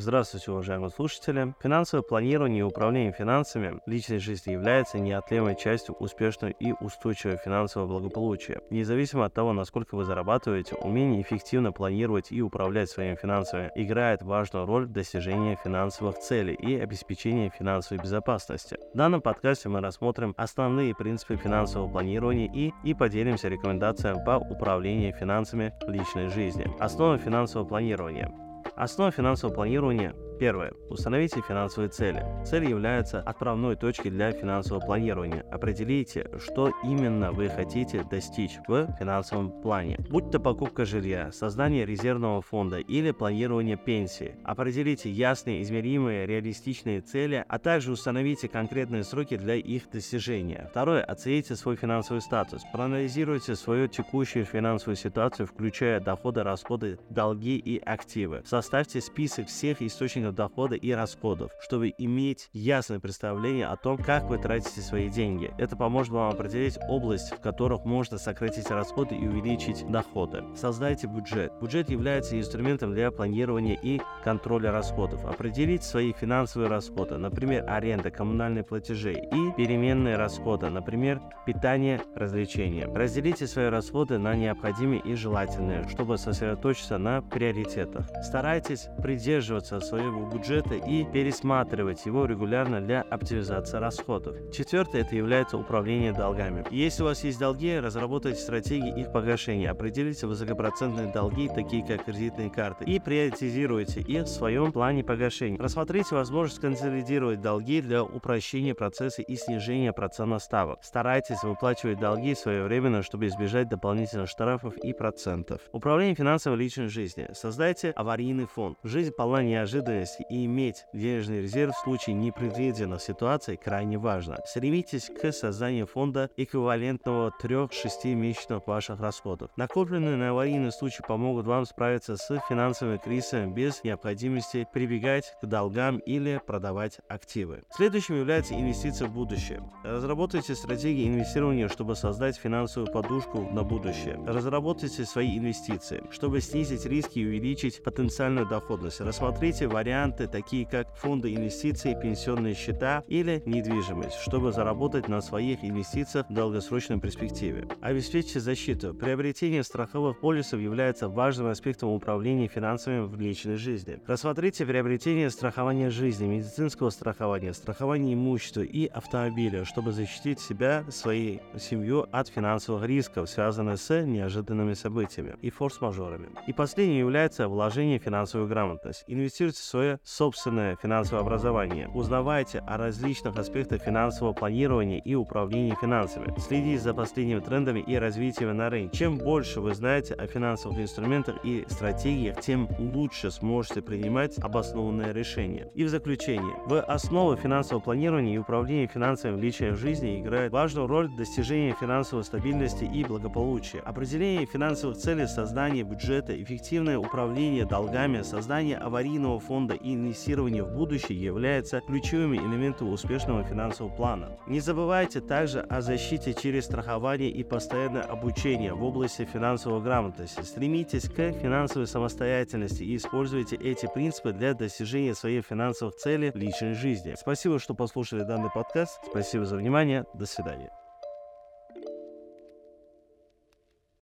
Здравствуйте, уважаемые слушатели. Финансовое планирование и управление финансами личной жизни является неотъемлемой частью успешного и устойчивого финансового благополучия. Независимо от того, насколько вы зарабатываете, умение эффективно планировать и управлять своими финансами играет важную роль в достижении финансовых целей и обеспечении финансовой безопасности. В данном подкасте мы рассмотрим основные принципы финансового планирования и, и поделимся рекомендациями по управлению финансами личной жизни. Основа финансового планирования. Основа финансового планирования Первое. Установите финансовые цели. Цель является отправной точкой для финансового планирования. Определите, что именно вы хотите достичь в финансовом плане. Будь то покупка жилья, создание резервного фонда или планирование пенсии. Определите ясные, измеримые, реалистичные цели, а также установите конкретные сроки для их достижения. Второе. Оцените свой финансовый статус. Проанализируйте свою текущую финансовую ситуацию, включая доходы, расходы, долги и активы. Составьте список всех источников источников дохода и расходов, чтобы иметь ясное представление о том, как вы тратите свои деньги. Это поможет вам определить область, в которых можно сократить расходы и увеличить доходы. Создайте бюджет. Бюджет является инструментом для планирования и контроля расходов. Определите свои финансовые расходы, например, аренда, коммунальные платежи и переменные расходы, например, питание, развлечения. Разделите свои расходы на необходимые и желательные, чтобы сосредоточиться на приоритетах. Старайтесь придерживаться своего своего бюджета и пересматривать его регулярно для оптимизации расходов. Четвертое – это является управление долгами. Если у вас есть долги, разработайте стратегии их погашения, определите высокопроцентные долги, такие как кредитные карты, и приоритизируйте их в своем плане погашения. Рассмотрите возможность консолидировать долги для упрощения процесса и снижения процентных ставок. Старайтесь выплачивать долги своевременно, чтобы избежать дополнительных штрафов и процентов. Управление финансовой личной жизни. Создайте аварийный фонд. Жизнь полна неожиданностей готовность и иметь денежный резерв в случае непредвиденных ситуаций крайне важно. Стремитесь к созданию фонда эквивалентного 3-6 месячных ваших расходов. Накопленные на аварийный случай помогут вам справиться с финансовыми кризисами без необходимости прибегать к долгам или продавать активы. Следующим является инвестиция в будущее. Разработайте стратегии инвестирования, чтобы создать финансовую подушку на будущее. Разработайте свои инвестиции, чтобы снизить риски и увеличить потенциальную доходность. Рассмотрите варианты варианты, такие как фонды инвестиций, пенсионные счета или недвижимость, чтобы заработать на своих инвестициях в долгосрочной перспективе. Обеспечьте защиту. Приобретение страховых полисов является важным аспектом управления финансами в личной жизни. Рассмотрите приобретение страхования жизни, медицинского страхования, страхования имущества и автомобиля, чтобы защитить себя, свою семью от финансовых рисков, связанных с неожиданными событиями и форс-мажорами. И последнее является вложение в финансовую грамотность. Инвестируйте в свое свое собственное финансовое образование. Узнавайте о различных аспектах финансового планирования и управления финансами. Следите за последними трендами и развитием на рынке. Чем больше вы знаете о финансовых инструментах и стратегиях, тем лучше сможете принимать обоснованные решения. И в заключение, в основу финансового планирования и управления финансами в личной жизни играет важную роль достижения финансовой стабильности и благополучия. Определение финансовых целей, создание бюджета, эффективное управление долгами, создание аварийного фонда и инвестирование в будущее являются ключевыми элементами успешного финансового плана. Не забывайте также о защите через страхование и постоянное обучение в области финансовой грамотности. Стремитесь к финансовой самостоятельности и используйте эти принципы для достижения своих финансовых целей в личной жизни. Спасибо, что послушали данный подкаст. Спасибо за внимание. До свидания.